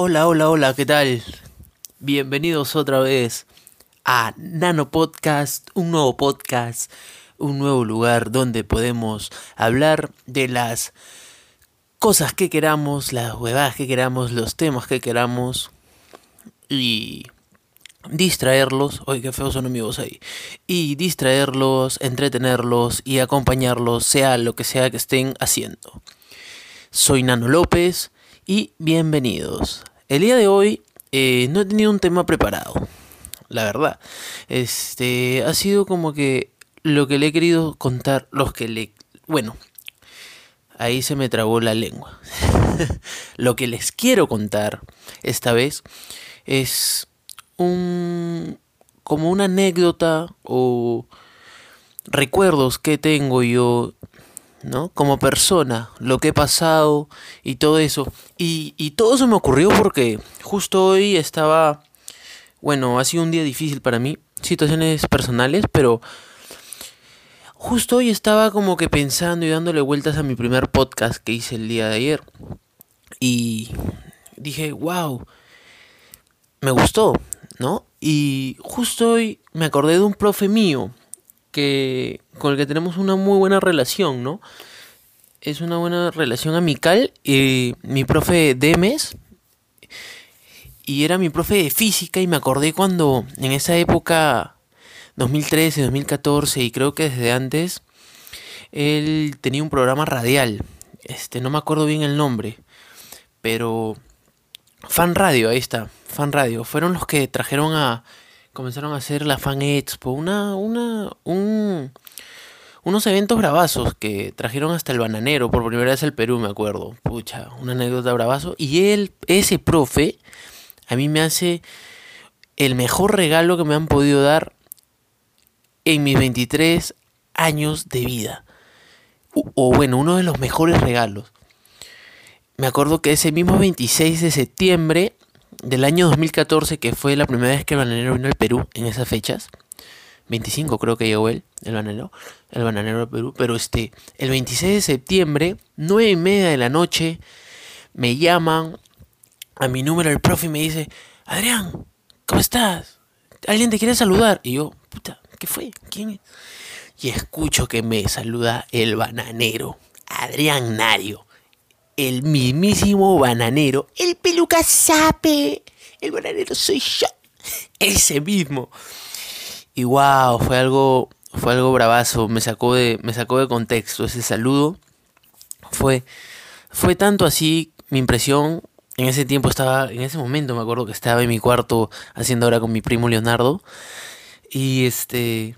Hola, hola, hola, ¿qué tal? Bienvenidos otra vez a Nano Podcast, un nuevo podcast, un nuevo lugar donde podemos hablar de las cosas que queramos, las huevadas que queramos, los temas que queramos y distraerlos, oye qué feos son amigos ahí, y distraerlos, entretenerlos y acompañarlos, sea lo que sea que estén haciendo. Soy Nano López y bienvenidos. El día de hoy eh, no he tenido un tema preparado, la verdad. Este ha sido como que lo que le he querido contar, los que le, bueno, ahí se me trabó la lengua. lo que les quiero contar esta vez es un como una anécdota o recuerdos que tengo yo ¿no? Como persona, lo que he pasado y todo eso. Y, y todo eso me ocurrió porque justo hoy estaba, bueno, ha sido un día difícil para mí, situaciones personales, pero justo hoy estaba como que pensando y dándole vueltas a mi primer podcast que hice el día de ayer. Y dije, wow, me gustó, ¿no? Y justo hoy me acordé de un profe mío que con el que tenemos una muy buena relación, ¿no? Es una buena relación amical. y mi profe Demes y era mi profe de física y me acordé cuando en esa época 2013, 2014 y creo que desde antes él tenía un programa radial. Este, no me acuerdo bien el nombre, pero Fan Radio, ahí está, Fan Radio. Fueron los que trajeron a comenzaron a hacer la Fan Expo, una, una, un, unos eventos bravazos que trajeron hasta el bananero por primera vez al Perú, me acuerdo. Pucha, una anécdota bravazo. Y él, ese profe, a mí me hace el mejor regalo que me han podido dar en mis 23 años de vida. O, bueno, uno de los mejores regalos. Me acuerdo que ese mismo 26 de septiembre del año 2014, que fue la primera vez que el bananero vino al Perú en esas fechas. 25 creo que llegó él, el bananero, el bananero del Perú. Pero este, el 26 de septiembre, 9 y media de la noche, me llaman a mi número el profe y me dice, Adrián, ¿cómo estás? ¿Alguien te quiere saludar? Y yo, puta, ¿qué fue? ¿Quién es? Y escucho que me saluda el bananero, Adrián Nario el mismísimo bananero, el peluca sape, el bananero soy yo, ese mismo. Y wow, fue algo, fue algo bravazo, me sacó de, me sacó de contexto ese saludo. Fue, fue tanto así mi impresión. En ese tiempo estaba, en ese momento me acuerdo que estaba en mi cuarto haciendo ahora con mi primo Leonardo. Y este,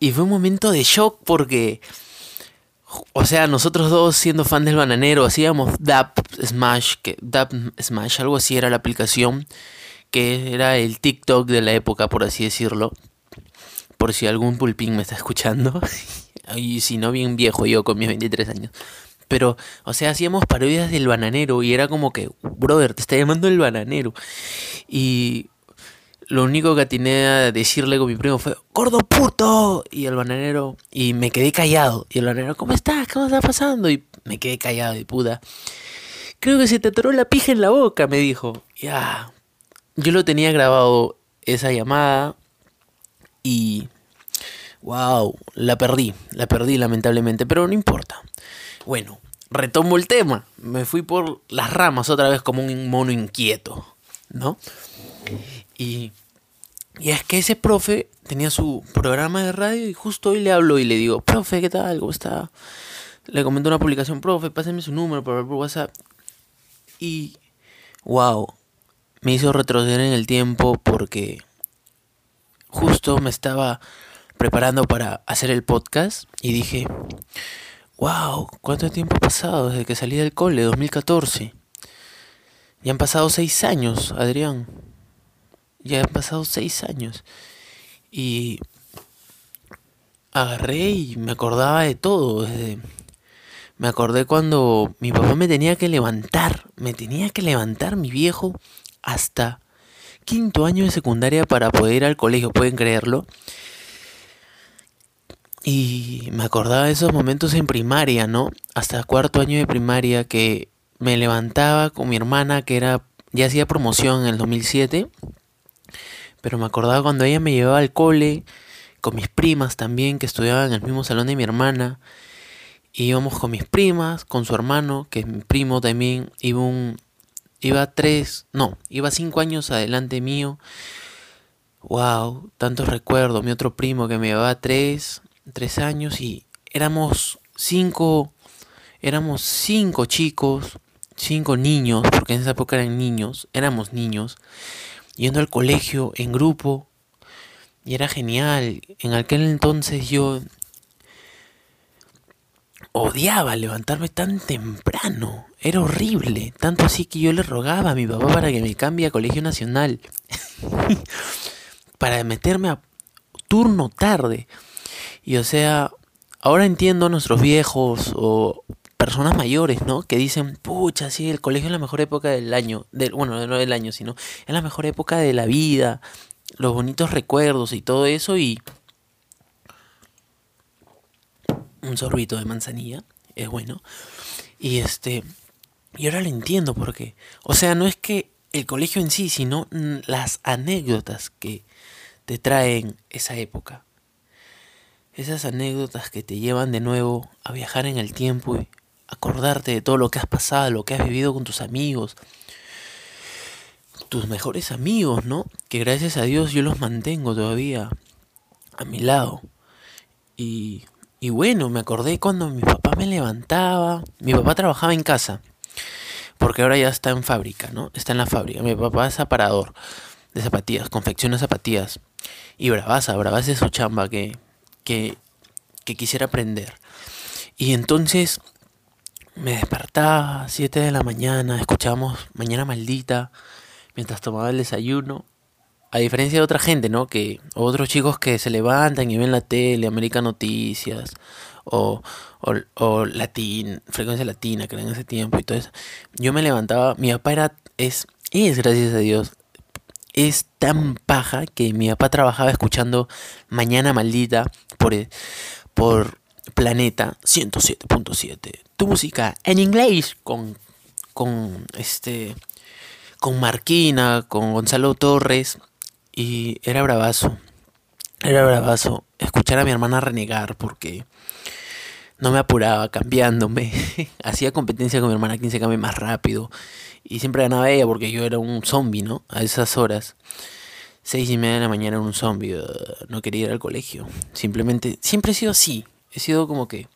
y fue un momento de shock porque o sea, nosotros dos siendo fan del bananero, hacíamos Dap Smash, que Dap Smash, algo así era la aplicación, que era el TikTok de la época, por así decirlo. Por si algún pulpín me está escuchando. y si no, bien viejo yo con mis 23 años. Pero, o sea, hacíamos parodias del bananero y era como que, brother, te está llamando el bananero. Y lo único que atiné a decirle con mi primo fue, gordo puto. Y el bananero, y me quedé callado. Y el bananero, ¿cómo estás? ¿Cómo está pasando? Y me quedé callado de puta. Creo que se te atoró la pija en la boca, me dijo. Ya. Yo lo tenía grabado esa llamada y... Wow, la perdí, la perdí lamentablemente, pero no importa. Bueno, retomo el tema. Me fui por las ramas otra vez como un mono inquieto, ¿no? Y, y es que ese profe tenía su programa de radio y justo hoy le hablo y le digo, profe, ¿qué tal? ¿Cómo está? Le comento una publicación, profe, pásame su número por, por WhatsApp. Y, wow, me hizo retroceder en el tiempo porque justo me estaba preparando para hacer el podcast y dije, wow, ¿cuánto tiempo ha pasado desde que salí del cole, 2014? Ya han pasado seis años, Adrián. Ya han pasado seis años. Y agarré y me acordaba de todo. Me acordé cuando mi papá me tenía que levantar. Me tenía que levantar mi viejo hasta quinto año de secundaria para poder ir al colegio. ¿Pueden creerlo? Y me acordaba de esos momentos en primaria, ¿no? Hasta cuarto año de primaria que me levantaba con mi hermana que era ya hacía promoción en el 2007, pero me acordaba cuando ella me llevaba al cole, con mis primas también, que estudiaban en el mismo salón de mi hermana, íbamos con mis primas, con su hermano, que es mi primo también, iba un, iba tres, no, iba cinco años adelante mío, wow, tantos recuerdos, mi otro primo que me llevaba tres, tres años y éramos cinco, éramos cinco chicos, cinco niños, porque en esa época eran niños, éramos niños, yendo al colegio en grupo, y era genial. En aquel entonces yo odiaba levantarme tan temprano. Era horrible. Tanto así que yo le rogaba a mi papá para que me cambie a Colegio Nacional. para meterme a turno tarde. Y o sea, ahora entiendo a nuestros viejos o personas mayores, ¿no? Que dicen, pucha, sí, el colegio es la mejor época del año. Del, bueno, no del año, sino es la mejor época de la vida. Los bonitos recuerdos y todo eso. Y un sorbito de manzanilla. Es bueno. Y este... Y ahora lo entiendo porque... O sea, no es que el colegio en sí, sino las anécdotas que te traen esa época. Esas anécdotas que te llevan de nuevo a viajar en el tiempo y acordarte de todo lo que has pasado, lo que has vivido con tus amigos, tus mejores amigos, ¿no? Que gracias a Dios yo los mantengo todavía a mi lado. Y, bueno, me acordé cuando mi papá me levantaba. Mi papá trabajaba en casa. Porque ahora ya está en fábrica, ¿no? Está en la fábrica. Mi papá es aparador de zapatillas, confecciona zapatillas. Y bravaza, bravaza es su chamba que, que, que quisiera aprender. Y entonces me despertaba a 7 de la mañana, escuchábamos Mañana Maldita mientras tomaba el desayuno. A diferencia de otra gente, ¿no? Que otros chicos que se levantan y ven la tele, América Noticias o, o, o latín, frecuencia latina, que en ese tiempo y todo eso. Yo me levantaba, mi papá era, es, es gracias a Dios, es tan paja que mi papá trabajaba escuchando Mañana Maldita por, por Planeta 107.7. Tu música en inglés con, con este con Marquina, con Gonzalo Torres y era bravazo. Era bravazo escuchar a mi hermana renegar porque no me apuraba cambiándome. Hacía competencia con mi hermana quien se cambie más rápido. Y siempre ganaba ella porque yo era un zombie, ¿no? A esas horas. Seis y media de la mañana era un zombie. Uh, no quería ir al colegio. Simplemente, siempre he sido así. He sido como que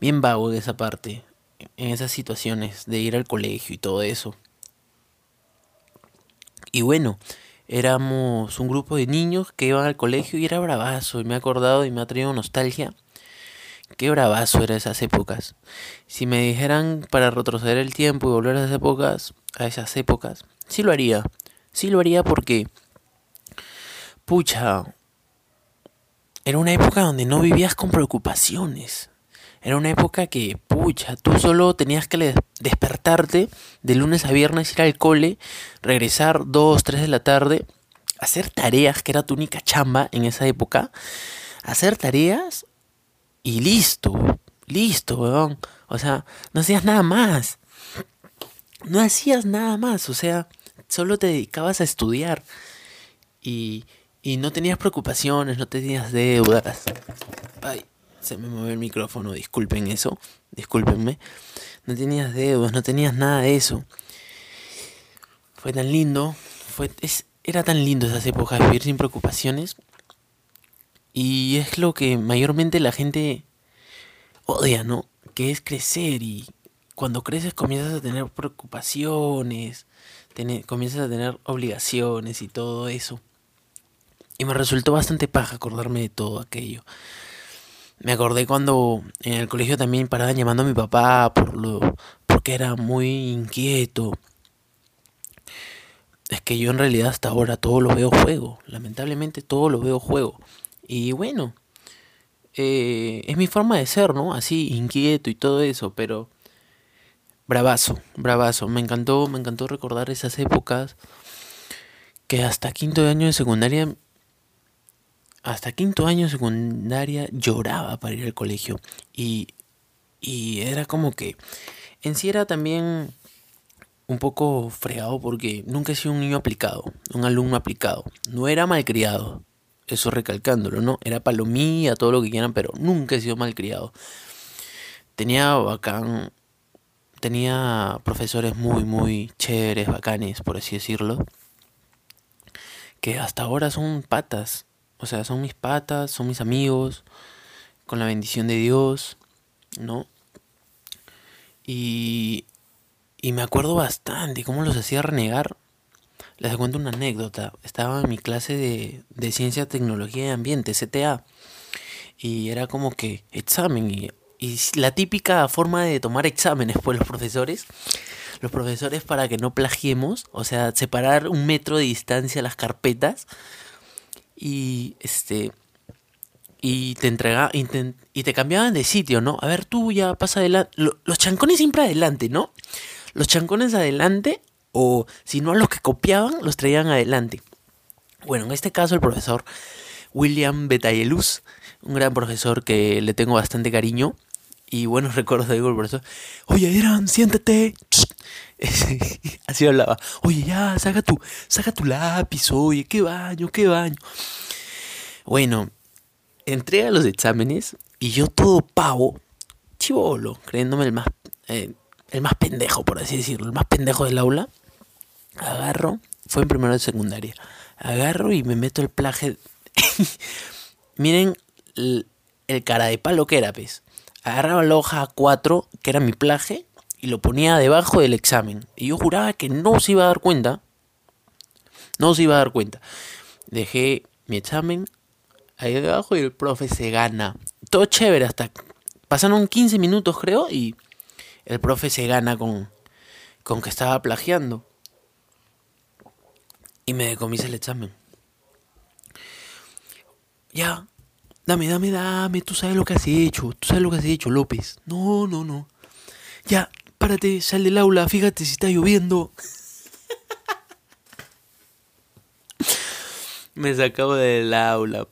bien vago de esa parte. En esas situaciones de ir al colegio y todo eso. Y bueno, éramos un grupo de niños que iban al colegio y era bravazo. Y me he acordado y me ha traído nostalgia. Qué bravazo era esas épocas. Si me dijeran para retroceder el tiempo y volver a esas épocas, a esas épocas, sí lo haría. Sí lo haría porque, pucha, era una época donde no vivías con preocupaciones. Era una época que, pucha, tú solo tenías que despertarte de lunes a viernes, ir al cole, regresar 2, 3 de la tarde, hacer tareas, que era tu única chamba en esa época, hacer tareas y listo, listo, weón. O sea, no hacías nada más. No hacías nada más, o sea, solo te dedicabas a estudiar y, y no tenías preocupaciones, no tenías deudas. Ay, se me movió el micrófono, disculpen eso, discúlpenme. No tenías deudas, no tenías nada de eso. Fue tan lindo, fue, es, era tan lindo esas épocas, vivir sin preocupaciones. Y es lo que mayormente la gente odia, ¿no? Que es crecer y cuando creces comienzas a tener preocupaciones, comienzas a tener obligaciones y todo eso. Y me resultó bastante paja acordarme de todo aquello. Me acordé cuando en el colegio también paraban llamando a mi papá por lo porque era muy inquieto. Es que yo en realidad hasta ahora todo lo veo juego. Lamentablemente todo lo veo juego. Y bueno, eh, es mi forma de ser, ¿no? Así, inquieto y todo eso, pero bravazo, bravazo. Me encantó, me encantó recordar esas épocas que hasta quinto año de secundaria hasta quinto año secundaria lloraba para ir al colegio. Y, y era como que en sí era también un poco fregado porque nunca he sido un niño aplicado, un alumno aplicado. No era malcriado, eso recalcándolo, ¿no? Era palomía, todo lo que quieran, pero nunca he sido malcriado. Tenía bacán, tenía profesores muy, muy chéveres, bacanes, por así decirlo, que hasta ahora son patas, o sea, son mis patas, son mis amigos, con la bendición de Dios, ¿no? Y, y me acuerdo bastante cómo los hacía renegar. Les cuento una anécdota. Estaba en mi clase de, de Ciencia, Tecnología y Ambiente, CTA. Y era como que examen. Y, y la típica forma de tomar exámenes, pues los profesores. Los profesores para que no plagiemos. O sea, separar un metro de distancia las carpetas. Y este y te entrega y te, cambiaban de sitio, ¿no? A ver, tú ya pasa adelante. Los chancones siempre adelante, ¿no? Los chancones adelante o si no los que copiaban los traían adelante. Bueno, en este caso el profesor William Betayeluz, un gran profesor que le tengo bastante cariño y buenos recuerdos de el profesor. Oye, Eran, siéntate. Así hablaba. Oye, ya, saca tu, saca tu lápiz, oye, qué baño, qué baño. Bueno, entré los exámenes y yo todo pavo, chivolo, creyéndome el más, eh, el más pendejo, por así decirlo, el más pendejo del aula, agarro, fue en primero de secundaria, agarro y me meto el plaje. Miren el, cara de palo que era, pues. Agarraba la hoja 4, que era mi plaje, y lo ponía debajo del examen. Y yo juraba que no se iba a dar cuenta. No se iba a dar cuenta. Dejé mi examen ahí debajo y el profe se gana. Todo chévere hasta... Pasaron 15 minutos creo y el profe se gana con, con que estaba plagiando. Y me decomise el examen. Ya, dame, dame, dame, tú sabes lo que has hecho, tú sabes lo que has hecho, López. No, no, no. Ya, párate, sal del aula, fíjate si está lloviendo. me sacaba del aula.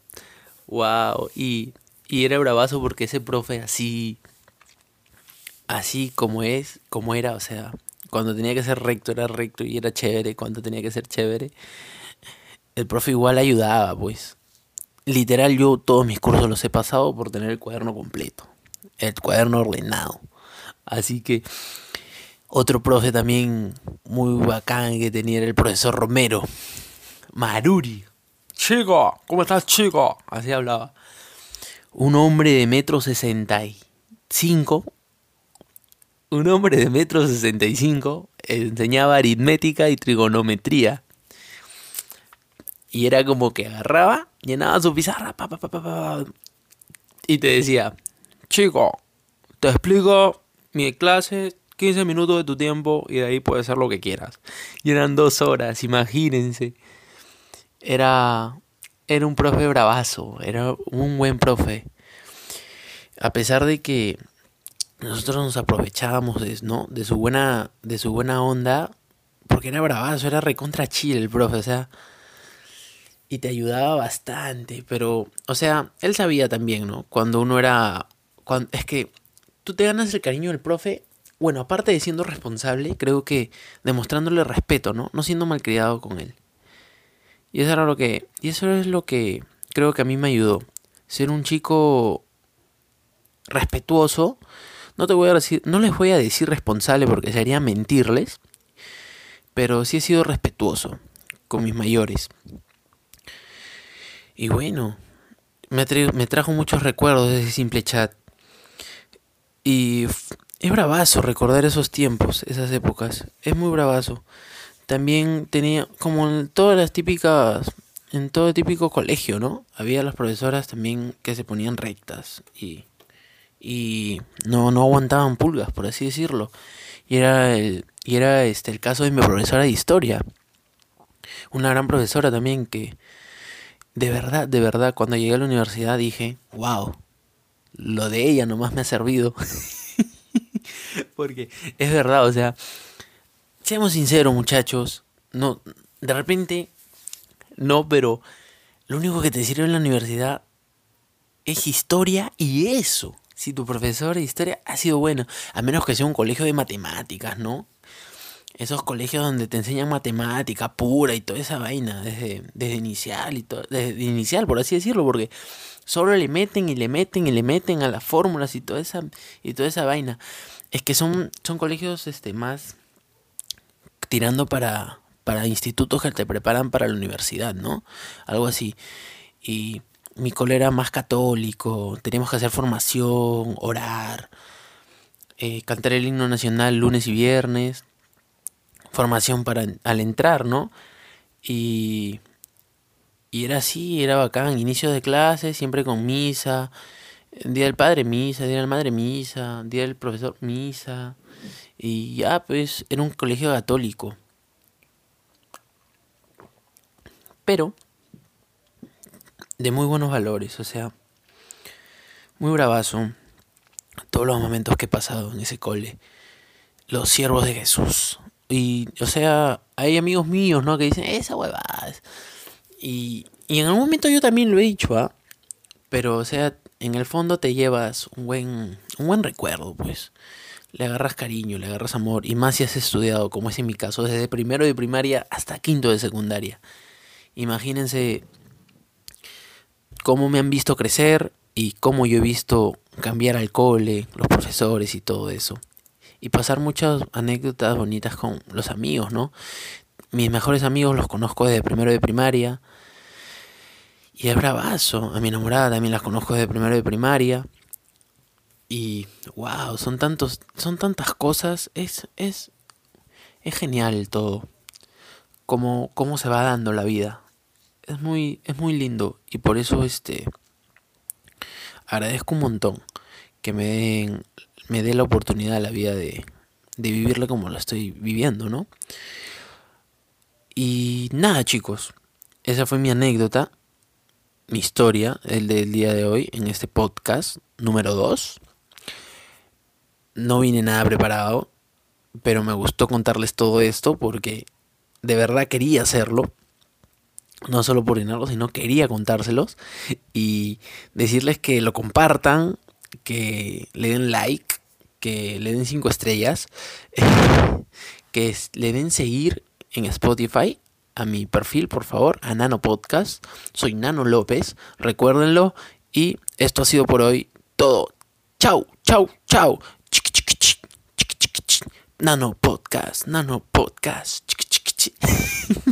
Wow, y, y era bravazo porque ese profe así así como es, como era, o sea, cuando tenía que ser recto era recto y era chévere, cuando tenía que ser chévere, el profe igual ayudaba, pues. Literal, yo todos mis cursos los he pasado por tener el cuaderno completo, el cuaderno ordenado. Así que otro profe también muy bacán que tenía era el profesor Romero, Maruri. Chico, ¿cómo estás, chico? Así hablaba. Un hombre de metro sesenta y cinco un hombre de metro sesenta y cinco enseñaba aritmética y trigonometría. Y era como que agarraba, llenaba su pizarra, pa, pa, pa, y te decía, chico, te explico mi clase, 15 minutos de tu tiempo y de ahí puedes hacer lo que quieras. Y eran dos horas, imagínense. Era, era un profe bravazo, era un buen profe. A pesar de que nosotros nos aprovechábamos de, ¿no? de su buena de su buena onda porque era bravazo, era recontra chile el profe, o sea, y te ayudaba bastante, pero o sea, él sabía también, ¿no? Cuando uno era cuando, es que tú te ganas el cariño del profe, bueno, aparte de siendo responsable, creo que demostrándole respeto, ¿no? No siendo malcriado con él. Y eso era lo que y eso es lo que creo que a mí me ayudó, ser un chico respetuoso no te voy a decir, no les voy a decir responsable porque sería mentirles, pero sí he sido respetuoso con mis mayores. Y bueno, me, me trajo muchos recuerdos de ese simple chat. Y es bravazo recordar esos tiempos, esas épocas. Es muy bravazo. También tenía, como en todas las típicas, en todo típico colegio, ¿no? Había las profesoras también que se ponían rectas y y no, no aguantaban pulgas, por así decirlo. Y era, el, y era este, el caso de mi profesora de historia. Una gran profesora también que, de verdad, de verdad, cuando llegué a la universidad dije, wow, lo de ella nomás me ha servido. Porque es verdad, o sea, seamos sinceros muchachos, no, de repente, no, pero lo único que te sirve en la universidad es historia y eso si tu profesor de historia ha sido bueno, a menos que sea un colegio de matemáticas, ¿no? Esos colegios donde te enseñan matemática pura y toda esa vaina, desde, desde inicial y todo, desde inicial, por así decirlo, porque solo le meten y le meten y le meten a las fórmulas y toda esa, y toda esa vaina. Es que son, son colegios este, más tirando para, para institutos que te preparan para la universidad, ¿no? Algo así. Y mi cole era más católico, teníamos que hacer formación, orar, eh, cantar el himno nacional lunes y viernes, formación para al entrar, ¿no? Y, y era así, era bacán, inicio de clase, siempre con misa, día del padre misa, día de la madre misa, día del profesor misa, y ya pues era un colegio católico. Pero de muy buenos valores, o sea, muy bravazo. Todos los momentos que he pasado en ese cole. Los siervos de Jesús. Y, o sea, hay amigos míos, ¿no? Que dicen, esa huevada. Y, y en algún momento yo también lo he dicho, ¿ah? Pero, o sea, en el fondo te llevas un buen, un buen recuerdo, pues. Le agarras cariño, le agarras amor. Y más si has estudiado, como es en mi caso, desde primero de primaria hasta quinto de secundaria. Imagínense cómo me han visto crecer y cómo yo he visto cambiar al cole, los profesores y todo eso. Y pasar muchas anécdotas bonitas con los amigos, ¿no? Mis mejores amigos los conozco desde primero de primaria. Y es bravazo. A mi enamorada también las conozco desde primero de primaria. Y wow, son tantos, son tantas cosas. Es, es, es genial todo. Cómo, cómo se va dando la vida es muy, es muy lindo y por eso este agradezco un montón que me den, me dé la oportunidad a la vida de, de vivirla como la estoy viviendo, ¿no? Y nada, chicos, esa fue mi anécdota, mi historia, el del día de hoy, en este podcast número 2. No vine nada preparado, pero me gustó contarles todo esto porque de verdad quería hacerlo no solo por llenarlo, sino quería contárselos y decirles que lo compartan, que le den like, que le den cinco estrellas, que le den seguir en Spotify a mi perfil, por favor, a Nano Podcast. Soy Nano López, recuérdenlo. Y esto ha sido por hoy todo. Chau, chau, chau. Nano Podcast, Nano Podcast.